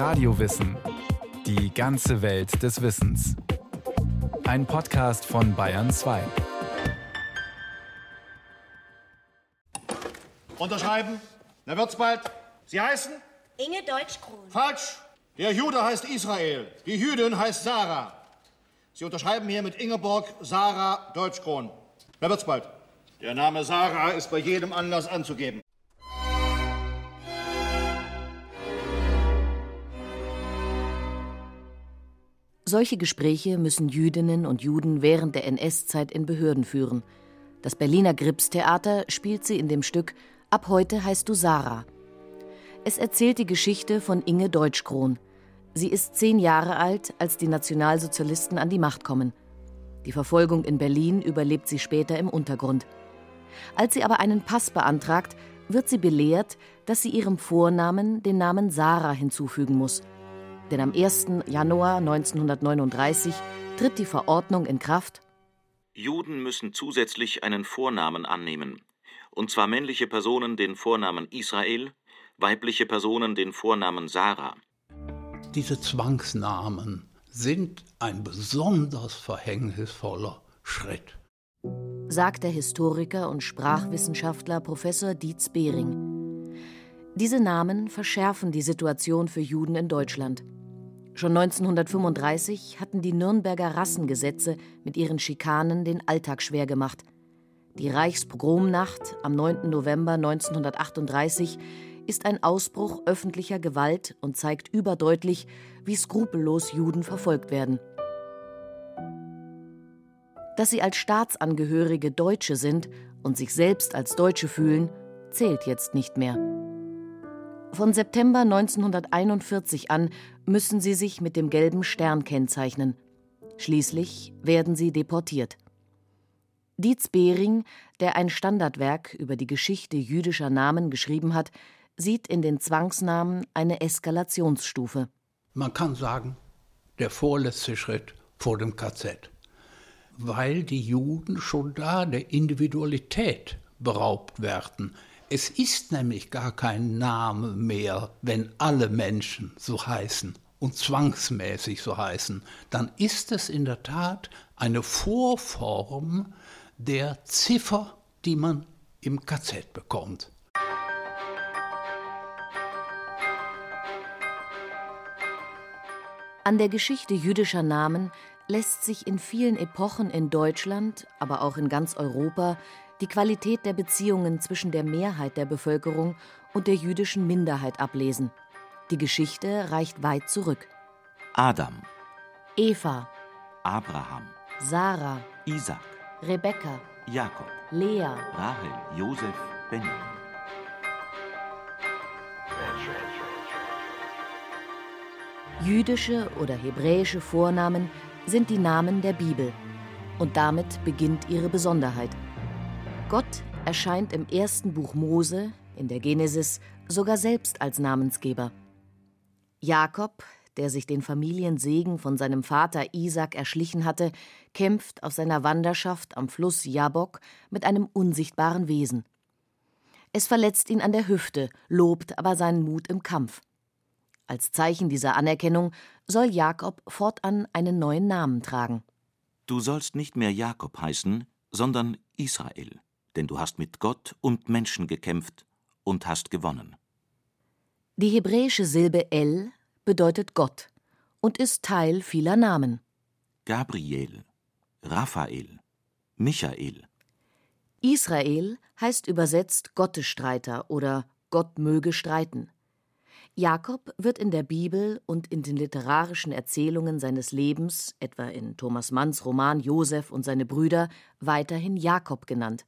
Radiowissen. Die ganze Welt des Wissens. Ein Podcast von Bayern 2. Unterschreiben. Na wird's bald. Sie heißen? Inge Deutschkron. Falsch. Der Jude heißt Israel. Die Jüdin heißt Sarah. Sie unterschreiben hier mit Ingeborg Sarah Deutschkron. Na wird's bald. Der Name Sarah ist bei jedem Anlass anzugeben. Solche Gespräche müssen Jüdinnen und Juden während der NS-Zeit in Behörden führen. Das Berliner Gripstheater spielt sie in dem Stück Ab heute heißt du Sarah. Es erzählt die Geschichte von Inge Deutschkron. Sie ist zehn Jahre alt, als die Nationalsozialisten an die Macht kommen. Die Verfolgung in Berlin überlebt sie später im Untergrund. Als sie aber einen Pass beantragt, wird sie belehrt, dass sie ihrem Vornamen den Namen Sarah hinzufügen muss. Denn am 1. Januar 1939 tritt die Verordnung in Kraft. Juden müssen zusätzlich einen Vornamen annehmen, und zwar männliche Personen den Vornamen Israel, weibliche Personen den Vornamen Sarah. Diese Zwangsnamen sind ein besonders verhängnisvoller Schritt, sagt der Historiker und Sprachwissenschaftler Professor Dietz Behring. Diese Namen verschärfen die Situation für Juden in Deutschland. Schon 1935 hatten die Nürnberger Rassengesetze mit ihren Schikanen den Alltag schwer gemacht. Die Reichspogromnacht am 9. November 1938 ist ein Ausbruch öffentlicher Gewalt und zeigt überdeutlich, wie skrupellos Juden verfolgt werden. Dass sie als Staatsangehörige Deutsche sind und sich selbst als Deutsche fühlen, zählt jetzt nicht mehr. Von September 1941 an müssen sie sich mit dem gelben Stern kennzeichnen. Schließlich werden sie deportiert. Dietz Behring, der ein Standardwerk über die Geschichte jüdischer Namen geschrieben hat, sieht in den Zwangsnamen eine Eskalationsstufe. Man kann sagen, der vorletzte Schritt vor dem KZ, weil die Juden schon da der Individualität beraubt werden. Es ist nämlich gar kein Name mehr, wenn alle Menschen so heißen und zwangsmäßig so heißen. Dann ist es in der Tat eine Vorform der Ziffer, die man im KZ bekommt. An der Geschichte jüdischer Namen lässt sich in vielen Epochen in Deutschland, aber auch in ganz Europa, die Qualität der Beziehungen zwischen der Mehrheit der Bevölkerung und der jüdischen Minderheit ablesen. Die Geschichte reicht weit zurück. Adam, Eva, Abraham, Sarah, Isaac, Rebekka, Jakob, Lea, Rahel, Josef, Benjamin. Jüdische oder hebräische Vornamen sind die Namen der Bibel. Und damit beginnt ihre Besonderheit. Gott erscheint im ersten Buch Mose, in der Genesis, sogar selbst als Namensgeber. Jakob, der sich den Familiensegen von seinem Vater Isaac erschlichen hatte, kämpft auf seiner Wanderschaft am Fluss Jabok mit einem unsichtbaren Wesen. Es verletzt ihn an der Hüfte, lobt aber seinen Mut im Kampf. Als Zeichen dieser Anerkennung soll Jakob fortan einen neuen Namen tragen. Du sollst nicht mehr Jakob heißen, sondern Israel, denn du hast mit Gott und Menschen gekämpft und hast gewonnen. Die hebräische Silbe El bedeutet Gott und ist Teil vieler Namen. Gabriel, Raphael, Michael. Israel heißt übersetzt Gottesstreiter oder Gott möge streiten. Jakob wird in der Bibel und in den literarischen Erzählungen seines Lebens, etwa in Thomas Manns Roman Josef und seine Brüder, weiterhin Jakob genannt.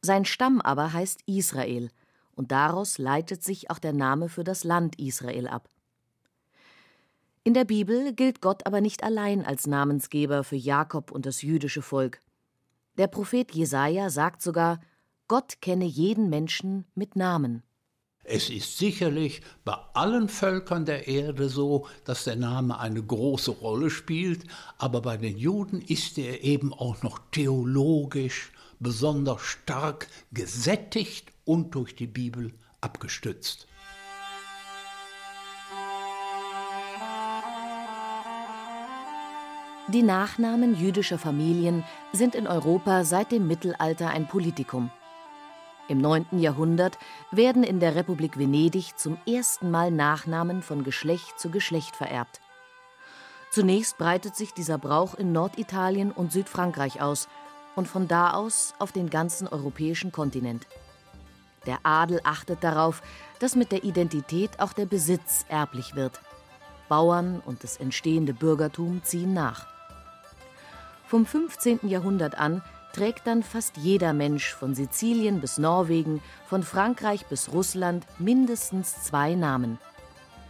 Sein Stamm aber heißt Israel, und daraus leitet sich auch der Name für das Land Israel ab. In der Bibel gilt Gott aber nicht allein als Namensgeber für Jakob und das jüdische Volk. Der Prophet Jesaja sagt sogar: Gott kenne jeden Menschen mit Namen. Es ist sicherlich bei allen Völkern der Erde so, dass der Name eine große Rolle spielt, aber bei den Juden ist er eben auch noch theologisch besonders stark gesättigt und durch die Bibel abgestützt. Die Nachnamen jüdischer Familien sind in Europa seit dem Mittelalter ein Politikum. Im 9. Jahrhundert werden in der Republik Venedig zum ersten Mal Nachnamen von Geschlecht zu Geschlecht vererbt. Zunächst breitet sich dieser Brauch in Norditalien und Südfrankreich aus, und von da aus auf den ganzen europäischen Kontinent. Der Adel achtet darauf, dass mit der Identität auch der Besitz erblich wird. Bauern und das entstehende Bürgertum ziehen nach. Vom 15. Jahrhundert an trägt dann fast jeder Mensch von Sizilien bis Norwegen, von Frankreich bis Russland mindestens zwei Namen.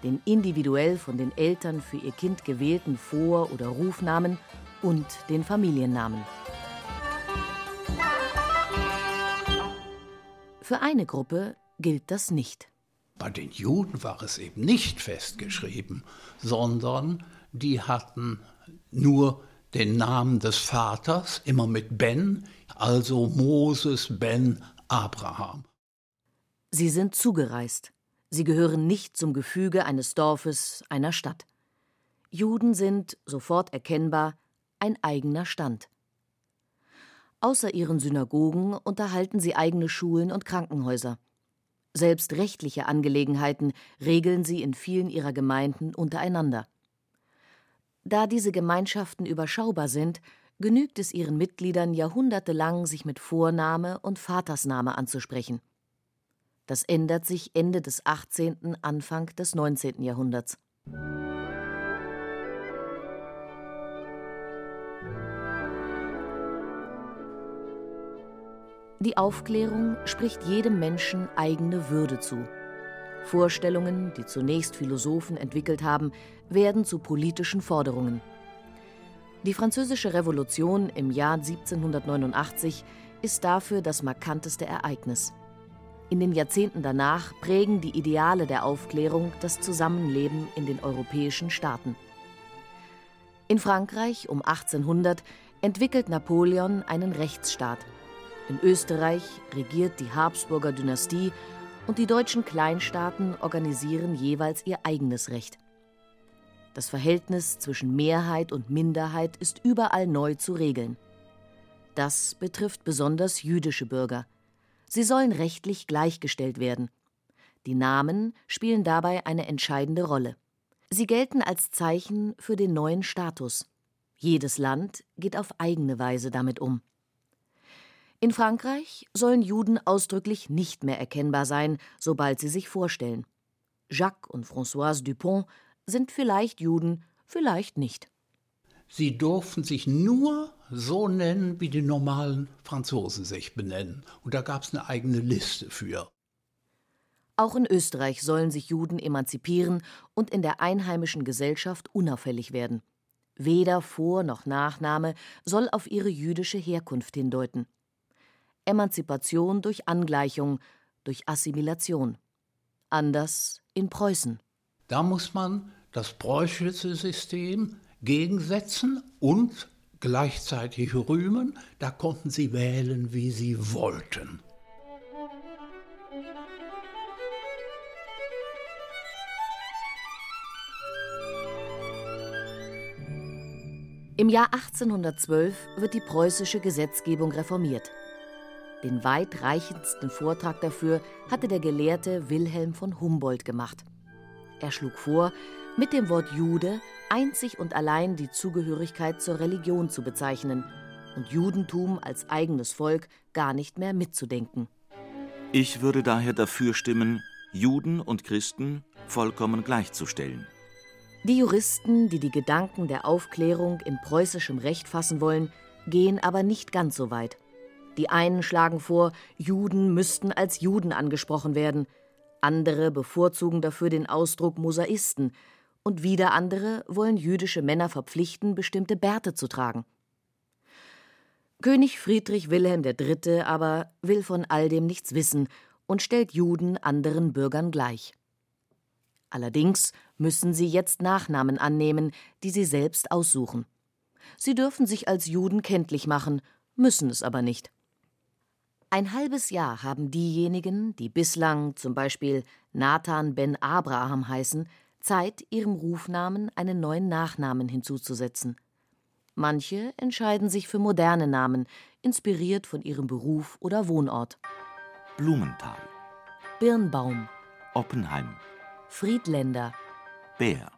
Den individuell von den Eltern für ihr Kind gewählten Vor- oder Rufnamen und den Familiennamen. Für eine Gruppe gilt das nicht. Bei den Juden war es eben nicht festgeschrieben, sondern die hatten nur den Namen des Vaters, immer mit Ben, also Moses ben Abraham. Sie sind zugereist. Sie gehören nicht zum Gefüge eines Dorfes, einer Stadt. Juden sind, sofort erkennbar, ein eigener Stand. Außer ihren Synagogen unterhalten sie eigene Schulen und Krankenhäuser. Selbst rechtliche Angelegenheiten regeln sie in vielen ihrer Gemeinden untereinander. Da diese Gemeinschaften überschaubar sind, genügt es ihren Mitgliedern jahrhundertelang, sich mit Vorname und Vatersname anzusprechen. Das ändert sich Ende des 18., Anfang des 19. Jahrhunderts. Die Aufklärung spricht jedem Menschen eigene Würde zu. Vorstellungen, die zunächst Philosophen entwickelt haben, werden zu politischen Forderungen. Die Französische Revolution im Jahr 1789 ist dafür das markanteste Ereignis. In den Jahrzehnten danach prägen die Ideale der Aufklärung das Zusammenleben in den europäischen Staaten. In Frankreich um 1800 entwickelt Napoleon einen Rechtsstaat. In Österreich regiert die Habsburger Dynastie und die deutschen Kleinstaaten organisieren jeweils ihr eigenes Recht. Das Verhältnis zwischen Mehrheit und Minderheit ist überall neu zu regeln. Das betrifft besonders jüdische Bürger. Sie sollen rechtlich gleichgestellt werden. Die Namen spielen dabei eine entscheidende Rolle. Sie gelten als Zeichen für den neuen Status. Jedes Land geht auf eigene Weise damit um. In Frankreich sollen Juden ausdrücklich nicht mehr erkennbar sein, sobald sie sich vorstellen. Jacques und Françoise Dupont sind vielleicht Juden, vielleicht nicht. Sie durften sich nur so nennen, wie die normalen Franzosen sich benennen. Und da gab es eine eigene Liste für. Auch in Österreich sollen sich Juden emanzipieren und in der einheimischen Gesellschaft unauffällig werden. Weder Vor- noch Nachname soll auf ihre jüdische Herkunft hindeuten. Emanzipation durch Angleichung, durch Assimilation. Anders in Preußen. Da muss man das preußische System gegensetzen und gleichzeitig rühmen. Da konnten sie wählen, wie sie wollten. Im Jahr 1812 wird die preußische Gesetzgebung reformiert. Den weitreichendsten Vortrag dafür hatte der Gelehrte Wilhelm von Humboldt gemacht. Er schlug vor, mit dem Wort Jude einzig und allein die Zugehörigkeit zur Religion zu bezeichnen und Judentum als eigenes Volk gar nicht mehr mitzudenken. Ich würde daher dafür stimmen, Juden und Christen vollkommen gleichzustellen. Die Juristen, die die Gedanken der Aufklärung in preußischem Recht fassen wollen, gehen aber nicht ganz so weit. Die einen schlagen vor, Juden müssten als Juden angesprochen werden, andere bevorzugen dafür den Ausdruck Mosaisten, und wieder andere wollen jüdische Männer verpflichten, bestimmte Bärte zu tragen. König Friedrich Wilhelm III. aber will von all dem nichts wissen und stellt Juden anderen Bürgern gleich. Allerdings müssen sie jetzt Nachnamen annehmen, die sie selbst aussuchen. Sie dürfen sich als Juden kenntlich machen, müssen es aber nicht. Ein halbes Jahr haben diejenigen, die bislang zum Beispiel Nathan ben Abraham heißen, Zeit, ihrem Rufnamen einen neuen Nachnamen hinzuzusetzen. Manche entscheiden sich für moderne Namen, inspiriert von ihrem Beruf oder Wohnort. Blumenthal, Birnbaum, Oppenheim, Friedländer. Bär,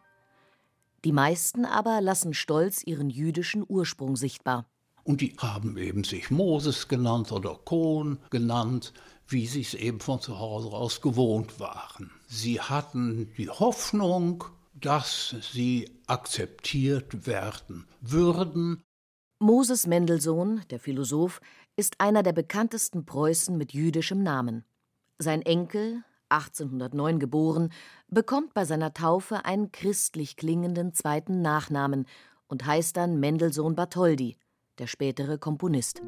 Die meisten aber lassen stolz ihren jüdischen Ursprung sichtbar. Und die haben eben sich Moses genannt oder Kohn genannt, wie sie es eben von zu Hause aus gewohnt waren. Sie hatten die Hoffnung, dass sie akzeptiert werden würden. Moses Mendelssohn, der Philosoph, ist einer der bekanntesten Preußen mit jüdischem Namen. Sein Enkel, 1809 geboren, bekommt bei seiner Taufe einen christlich klingenden zweiten Nachnamen und heißt dann Mendelssohn Bartholdy, der spätere Komponist.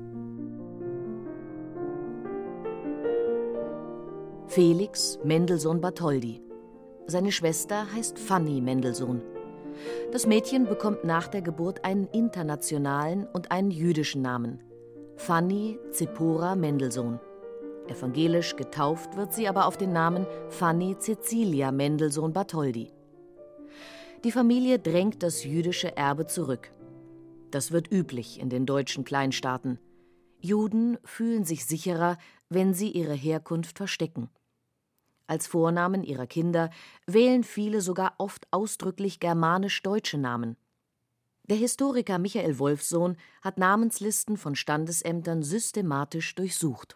Felix Mendelssohn Bartholdy. Seine Schwester heißt Fanny Mendelssohn. Das Mädchen bekommt nach der Geburt einen internationalen und einen jüdischen Namen. Fanny Zipora Mendelssohn. Evangelisch getauft wird sie aber auf den Namen Fanny Cecilia Mendelssohn Bartholdy. Die Familie drängt das jüdische Erbe zurück. Das wird üblich in den deutschen Kleinstaaten. Juden fühlen sich sicherer, wenn sie ihre Herkunft verstecken. Als Vornamen ihrer Kinder wählen viele sogar oft ausdrücklich germanisch-deutsche Namen. Der Historiker Michael Wolfsohn hat Namenslisten von Standesämtern systematisch durchsucht.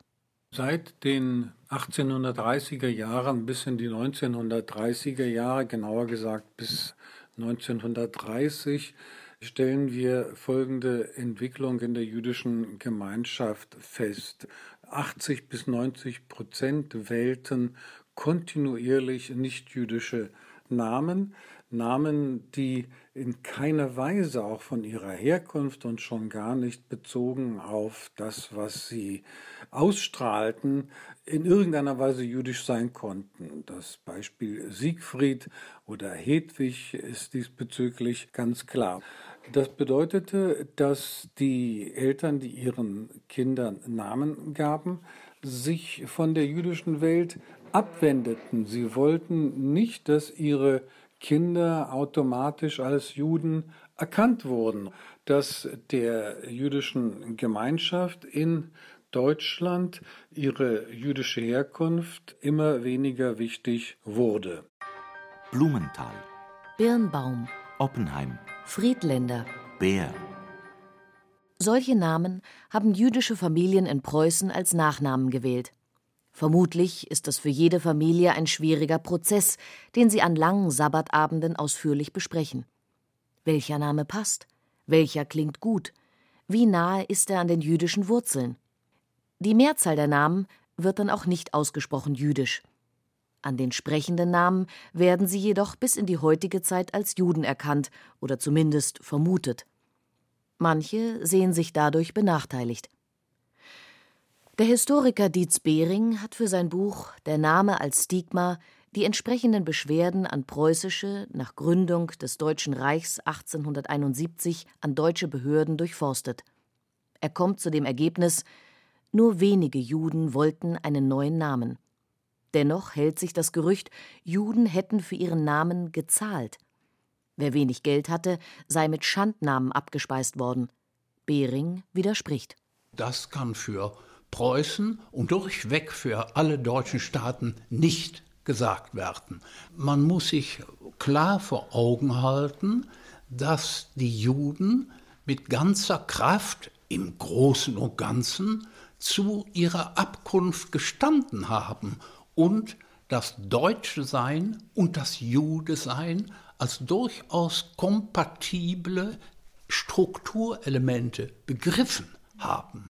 Seit den 1830er Jahren bis in die 1930er Jahre, genauer gesagt bis 1930, stellen wir folgende Entwicklung in der jüdischen Gemeinschaft fest. 80 bis 90 Prozent wählten kontinuierlich nichtjüdische Namen, Namen, die in keiner Weise auch von ihrer Herkunft und schon gar nicht bezogen auf das, was sie ausstrahlten, in irgendeiner Weise jüdisch sein konnten. Das Beispiel Siegfried oder Hedwig ist diesbezüglich ganz klar. Das bedeutete, dass die Eltern, die ihren Kindern Namen gaben, sich von der jüdischen Welt abwendeten. Sie wollten nicht, dass ihre Kinder automatisch als Juden erkannt wurden, dass der jüdischen Gemeinschaft in Deutschland ihre jüdische Herkunft immer weniger wichtig wurde. Blumenthal, Birnbaum, Oppenheim, Friedländer. Bär, Solche Namen haben jüdische Familien in Preußen als Nachnamen gewählt. Vermutlich ist das für jede Familie ein schwieriger Prozess, den sie an langen Sabbatabenden ausführlich besprechen. Welcher Name passt? Welcher klingt gut? Wie nahe ist er an den jüdischen Wurzeln? Die Mehrzahl der Namen wird dann auch nicht ausgesprochen jüdisch. An den sprechenden Namen werden sie jedoch bis in die heutige Zeit als Juden erkannt oder zumindest vermutet. Manche sehen sich dadurch benachteiligt. Der Historiker Dietz Behring hat für sein Buch Der Name als Stigma die entsprechenden Beschwerden an preußische, nach Gründung des Deutschen Reichs 1871 an deutsche Behörden durchforstet. Er kommt zu dem Ergebnis, nur wenige Juden wollten einen neuen Namen. Dennoch hält sich das Gerücht, Juden hätten für ihren Namen gezahlt. Wer wenig Geld hatte, sei mit Schandnamen abgespeist worden. Behring widerspricht. Das kann für Preußen und durchweg für alle deutschen Staaten nicht gesagt werden. Man muss sich klar vor Augen halten, dass die Juden mit ganzer Kraft im Großen und Ganzen zu ihrer Abkunft gestanden haben und das Deutsche Sein und das Jude Sein als durchaus kompatible Strukturelemente begriffen haben.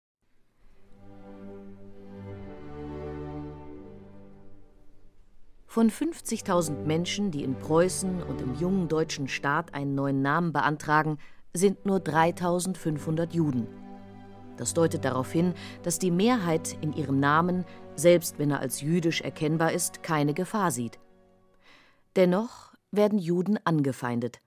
Von 50.000 Menschen, die in Preußen und im jungen deutschen Staat einen neuen Namen beantragen, sind nur 3.500 Juden. Das deutet darauf hin, dass die Mehrheit in ihrem Namen, selbst wenn er als jüdisch erkennbar ist, keine Gefahr sieht. Dennoch werden Juden angefeindet.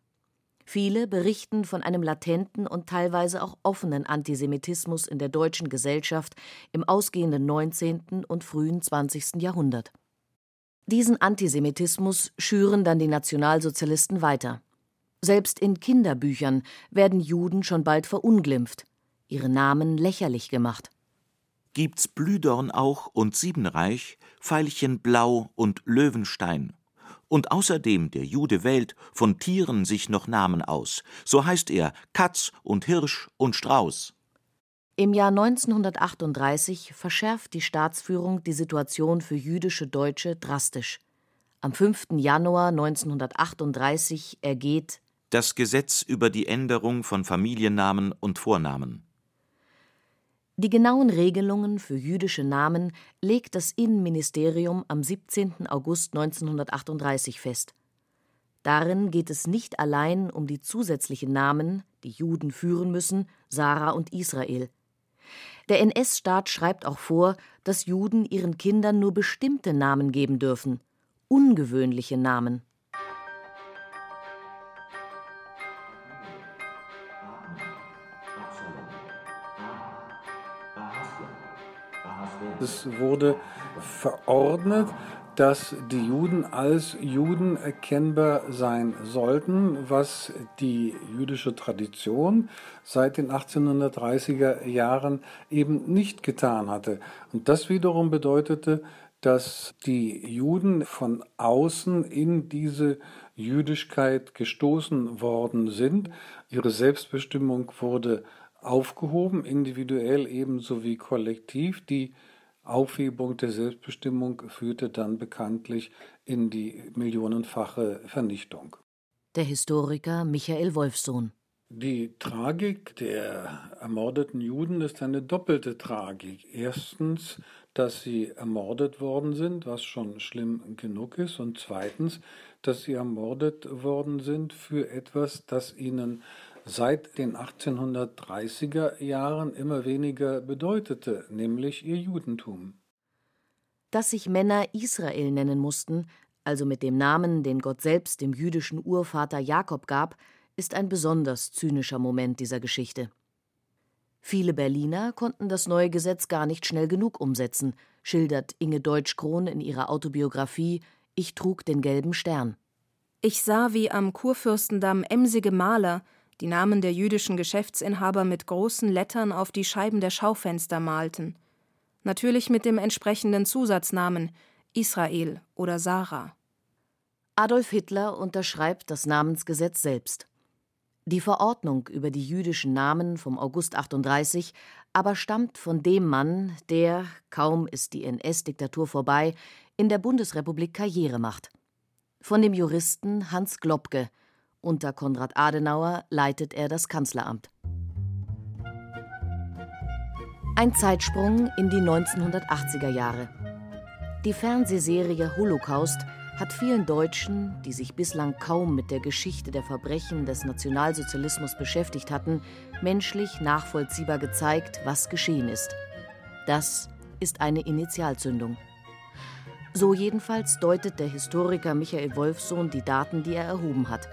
Viele berichten von einem latenten und teilweise auch offenen Antisemitismus in der deutschen Gesellschaft im ausgehenden 19. und frühen 20. Jahrhundert. Diesen Antisemitismus schüren dann die Nationalsozialisten weiter. Selbst in Kinderbüchern werden Juden schon bald verunglimpft, ihre Namen lächerlich gemacht. Gibt's Blühdorn auch und Siebenreich, Veilchen Blau und Löwenstein. Und außerdem der Jude wählt von Tieren sich noch Namen aus. So heißt er Katz und Hirsch und Strauß. Im Jahr 1938 verschärft die Staatsführung die Situation für jüdische Deutsche drastisch. Am 5. Januar 1938 ergeht das Gesetz über die Änderung von Familiennamen und Vornamen. Die genauen Regelungen für jüdische Namen legt das Innenministerium am 17. August 1938 fest. Darin geht es nicht allein um die zusätzlichen Namen, die Juden führen müssen, Sarah und Israel. Der NS-Staat schreibt auch vor, dass Juden ihren Kindern nur bestimmte Namen geben dürfen, ungewöhnliche Namen. Es wurde verordnet, dass die Juden als Juden erkennbar sein sollten, was die jüdische Tradition seit den 1830er Jahren eben nicht getan hatte. Und das wiederum bedeutete, dass die Juden von außen in diese Jüdischkeit gestoßen worden sind. Ihre Selbstbestimmung wurde aufgehoben, individuell ebenso wie kollektiv. Die Aufhebung der Selbstbestimmung führte dann bekanntlich in die millionenfache Vernichtung. Der Historiker Michael Wolfsohn. Die Tragik der ermordeten Juden ist eine doppelte Tragik. Erstens, dass sie ermordet worden sind, was schon schlimm genug ist, und zweitens, dass sie ermordet worden sind für etwas, das ihnen seit den 1830er Jahren immer weniger bedeutete, nämlich ihr Judentum. Dass sich Männer Israel nennen mussten, also mit dem Namen, den Gott selbst dem jüdischen Urvater Jakob gab, ist ein besonders zynischer Moment dieser Geschichte. Viele Berliner konnten das neue Gesetz gar nicht schnell genug umsetzen, schildert Inge Deutsch-Krohn in ihrer Autobiografie Ich trug den gelben Stern. Ich sah, wie am Kurfürstendamm emsige Maler die Namen der jüdischen Geschäftsinhaber mit großen Lettern auf die Scheiben der Schaufenster malten. Natürlich mit dem entsprechenden Zusatznamen Israel oder Sarah. Adolf Hitler unterschreibt das Namensgesetz selbst. Die Verordnung über die jüdischen Namen vom August 38 aber stammt von dem Mann, der, kaum ist die NS-Diktatur vorbei, in der Bundesrepublik Karriere macht. Von dem Juristen Hans Globke, unter Konrad Adenauer leitet er das Kanzleramt. Ein Zeitsprung in die 1980er Jahre. Die Fernsehserie Holocaust hat vielen Deutschen, die sich bislang kaum mit der Geschichte der Verbrechen des Nationalsozialismus beschäftigt hatten, menschlich nachvollziehbar gezeigt, was geschehen ist. Das ist eine Initialzündung. So jedenfalls deutet der Historiker Michael Wolfsohn die Daten, die er erhoben hat.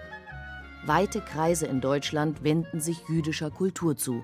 Weite Kreise in Deutschland wenden sich jüdischer Kultur zu.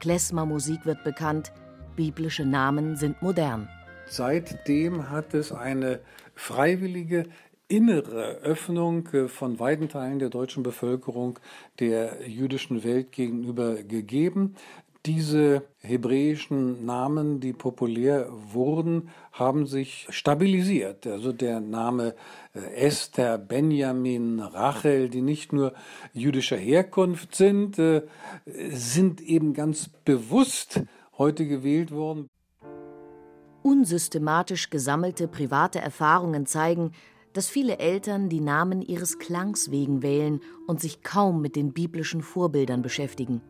Klezmer-Musik wird bekannt, biblische Namen sind modern. Seitdem hat es eine freiwillige innere Öffnung äh, von weiten Teilen der deutschen Bevölkerung der jüdischen Welt gegenüber gegeben. Diese hebräischen Namen, die populär wurden, haben sich stabilisiert. Also der Name äh, Esther, Benjamin, Rachel, die nicht nur jüdischer Herkunft sind, äh, sind eben ganz bewusst heute gewählt worden. Unsystematisch gesammelte private Erfahrungen zeigen, dass viele Eltern die Namen ihres Klangs wegen wählen und sich kaum mit den biblischen Vorbildern beschäftigen.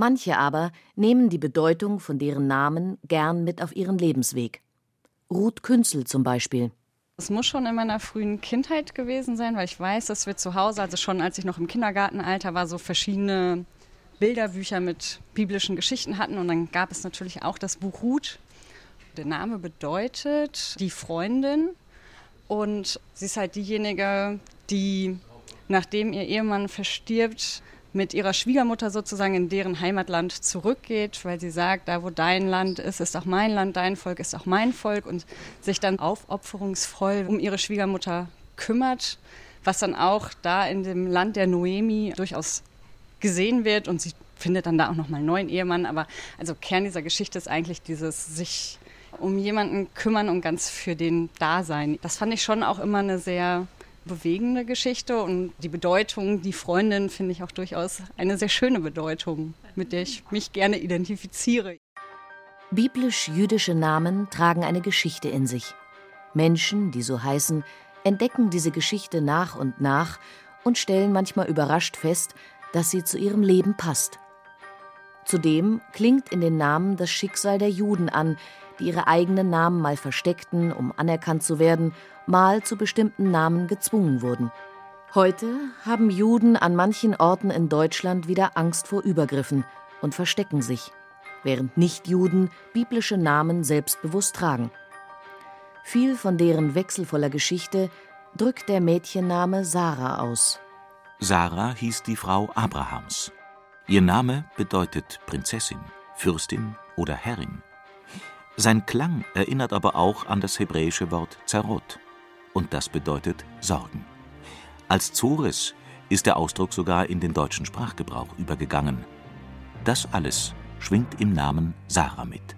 Manche aber nehmen die Bedeutung von deren Namen gern mit auf ihren Lebensweg. Ruth Künzel zum Beispiel. Es muss schon in meiner frühen Kindheit gewesen sein, weil ich weiß, dass wir zu Hause, also schon als ich noch im Kindergartenalter war, so verschiedene Bilderbücher mit biblischen Geschichten hatten. Und dann gab es natürlich auch das Buch Ruth. Der Name bedeutet die Freundin. Und sie ist halt diejenige, die, nachdem ihr Ehemann verstirbt, mit ihrer Schwiegermutter sozusagen in deren Heimatland zurückgeht, weil sie sagt, da wo dein Land ist, ist auch mein Land, dein Volk ist auch mein Volk und sich dann aufopferungsvoll um ihre Schwiegermutter kümmert, was dann auch da in dem Land der Noemi durchaus gesehen wird und sie findet dann da auch nochmal einen neuen Ehemann. Aber also Kern dieser Geschichte ist eigentlich dieses sich um jemanden kümmern und ganz für den da sein. Das fand ich schon auch immer eine sehr bewegende Geschichte und die Bedeutung, die Freundin, finde ich auch durchaus eine sehr schöne Bedeutung, mit der ich mich gerne identifiziere. Biblisch-jüdische Namen tragen eine Geschichte in sich. Menschen, die so heißen, entdecken diese Geschichte nach und nach und stellen manchmal überrascht fest, dass sie zu ihrem Leben passt. Zudem klingt in den Namen das Schicksal der Juden an, die ihre eigenen Namen mal versteckten, um anerkannt zu werden, mal zu bestimmten Namen gezwungen wurden. Heute haben Juden an manchen Orten in Deutschland wieder Angst vor Übergriffen und verstecken sich, während Nichtjuden biblische Namen selbstbewusst tragen. Viel von deren wechselvoller Geschichte drückt der Mädchenname Sarah aus. Sarah hieß die Frau Abrahams. Ihr Name bedeutet Prinzessin, Fürstin oder Herrin. Sein Klang erinnert aber auch an das hebräische Wort Zarot, und das bedeutet Sorgen. Als Zores ist der Ausdruck sogar in den deutschen Sprachgebrauch übergegangen. Das alles schwingt im Namen Sarah mit.